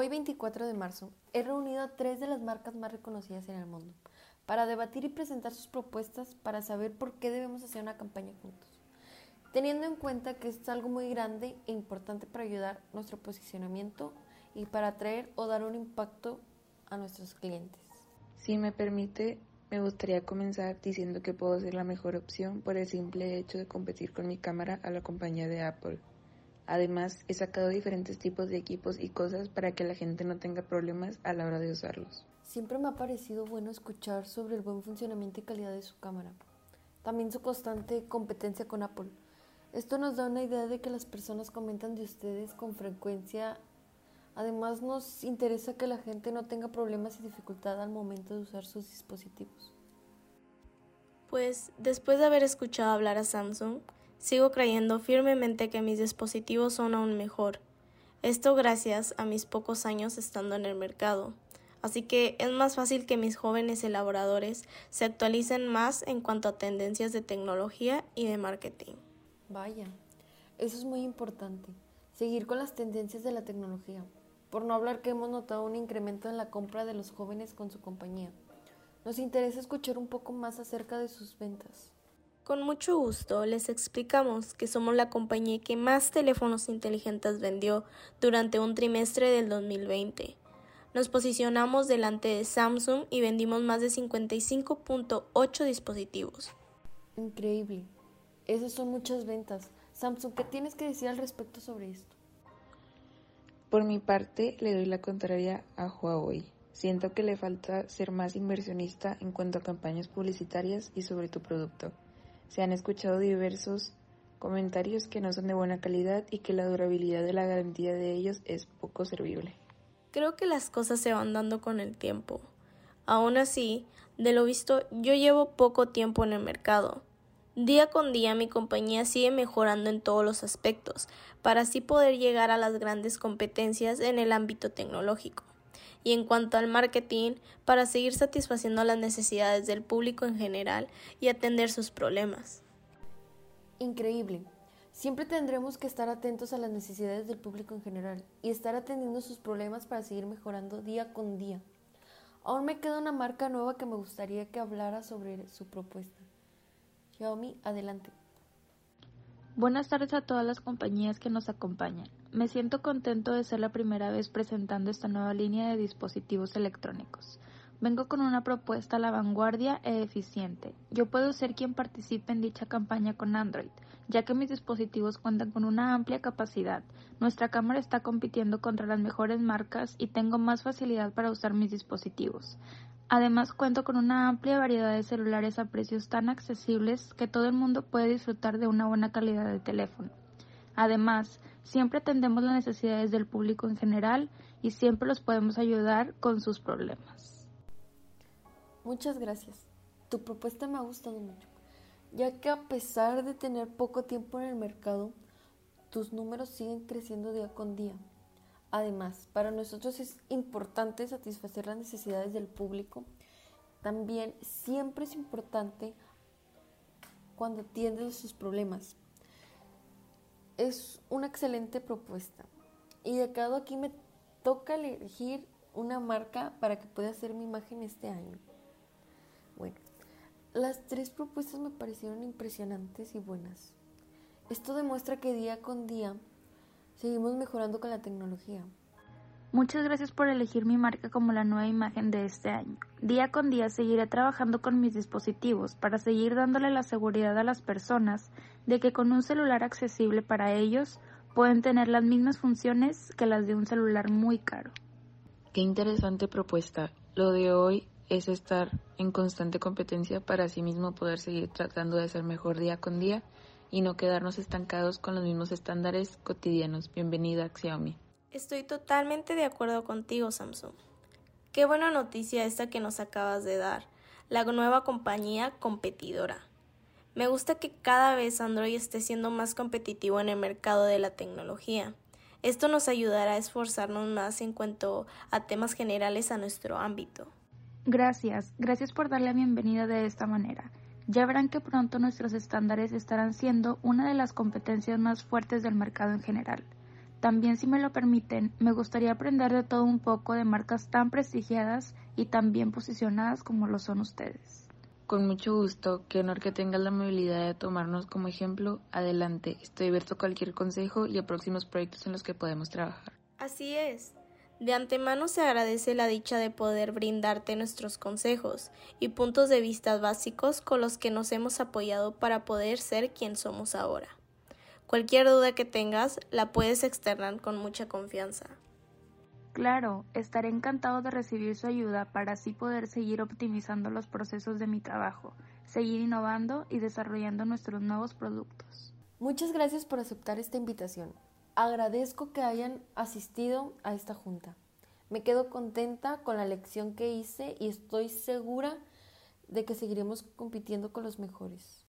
Hoy, 24 de marzo, he reunido a tres de las marcas más reconocidas en el mundo para debatir y presentar sus propuestas para saber por qué debemos hacer una campaña juntos, teniendo en cuenta que es algo muy grande e importante para ayudar nuestro posicionamiento y para atraer o dar un impacto a nuestros clientes. Si me permite, me gustaría comenzar diciendo que puedo ser la mejor opción por el simple hecho de competir con mi cámara a la compañía de Apple. Además, he sacado diferentes tipos de equipos y cosas para que la gente no tenga problemas a la hora de usarlos. Siempre me ha parecido bueno escuchar sobre el buen funcionamiento y calidad de su cámara. También su constante competencia con Apple. Esto nos da una idea de que las personas comentan de ustedes con frecuencia. Además nos interesa que la gente no tenga problemas y dificultad al momento de usar sus dispositivos. Pues después de haber escuchado hablar a Samsung, sigo creyendo firmemente que mis dispositivos son aún mejor. Esto gracias a mis pocos años estando en el mercado. Así que es más fácil que mis jóvenes elaboradores se actualicen más en cuanto a tendencias de tecnología y de marketing. Vaya, eso es muy importante, seguir con las tendencias de la tecnología, por no hablar que hemos notado un incremento en la compra de los jóvenes con su compañía. Nos interesa escuchar un poco más acerca de sus ventas. Con mucho gusto les explicamos que somos la compañía que más teléfonos inteligentes vendió durante un trimestre del 2020 nos posicionamos delante de Samsung y vendimos más de 55.8 dispositivos. Increíble. Esas son muchas ventas. Samsung, ¿qué tienes que decir al respecto sobre esto? Por mi parte, le doy la contraria a Huawei. Siento que le falta ser más inversionista en cuanto a campañas publicitarias y sobre tu producto. Se han escuchado diversos comentarios que no son de buena calidad y que la durabilidad de la garantía de ellos es poco servible. Creo que las cosas se van dando con el tiempo. Aún así, de lo visto, yo llevo poco tiempo en el mercado. Día con día mi compañía sigue mejorando en todos los aspectos, para así poder llegar a las grandes competencias en el ámbito tecnológico. Y en cuanto al marketing, para seguir satisfaciendo las necesidades del público en general y atender sus problemas. Increíble. Siempre tendremos que estar atentos a las necesidades del público en general y estar atendiendo sus problemas para seguir mejorando día con día. Aún me queda una marca nueva que me gustaría que hablara sobre su propuesta. Xiaomi, adelante. Buenas tardes a todas las compañías que nos acompañan. Me siento contento de ser la primera vez presentando esta nueva línea de dispositivos electrónicos. Vengo con una propuesta a la vanguardia e eficiente. Yo puedo ser quien participe en dicha campaña con Android, ya que mis dispositivos cuentan con una amplia capacidad. Nuestra cámara está compitiendo contra las mejores marcas y tengo más facilidad para usar mis dispositivos. Además cuento con una amplia variedad de celulares a precios tan accesibles que todo el mundo puede disfrutar de una buena calidad de teléfono. Además, siempre atendemos las necesidades del público en general y siempre los podemos ayudar con sus problemas. Muchas gracias. Tu propuesta me ha gustado mucho, ya que a pesar de tener poco tiempo en el mercado, tus números siguen creciendo día con día. Además, para nosotros es importante satisfacer las necesidades del público. También siempre es importante cuando atiendes sus problemas. Es una excelente propuesta. Y de cada aquí me toca elegir una marca para que pueda hacer mi imagen este año. Bueno, las tres propuestas me parecieron impresionantes y buenas. Esto demuestra que día con día seguimos mejorando con la tecnología. Muchas gracias por elegir mi marca como la nueva imagen de este año. Día con día seguiré trabajando con mis dispositivos para seguir dándole la seguridad a las personas de que con un celular accesible para ellos pueden tener las mismas funciones que las de un celular muy caro. Qué interesante propuesta. Lo de hoy es estar en constante competencia para sí mismo poder seguir tratando de ser mejor día con día y no quedarnos estancados con los mismos estándares cotidianos. Bienvenida a Xiaomi. Estoy totalmente de acuerdo contigo, Samsung. Qué buena noticia esta que nos acabas de dar, la nueva compañía competidora. Me gusta que cada vez Android esté siendo más competitivo en el mercado de la tecnología. Esto nos ayudará a esforzarnos más en cuanto a temas generales a nuestro ámbito. Gracias, gracias por darle la bienvenida de esta manera. Ya verán que pronto nuestros estándares estarán siendo una de las competencias más fuertes del mercado en general. También, si me lo permiten, me gustaría aprender de todo un poco de marcas tan prestigiadas y tan bien posicionadas como lo son ustedes. Con mucho gusto, qué honor que tengas la amabilidad de tomarnos como ejemplo. Adelante, estoy abierto a cualquier consejo y a próximos proyectos en los que podemos trabajar. Así es. De antemano se agradece la dicha de poder brindarte nuestros consejos y puntos de vista básicos con los que nos hemos apoyado para poder ser quien somos ahora. Cualquier duda que tengas la puedes externar con mucha confianza. Claro, estaré encantado de recibir su ayuda para así poder seguir optimizando los procesos de mi trabajo, seguir innovando y desarrollando nuestros nuevos productos. Muchas gracias por aceptar esta invitación. Agradezco que hayan asistido a esta junta. Me quedo contenta con la lección que hice y estoy segura de que seguiremos compitiendo con los mejores.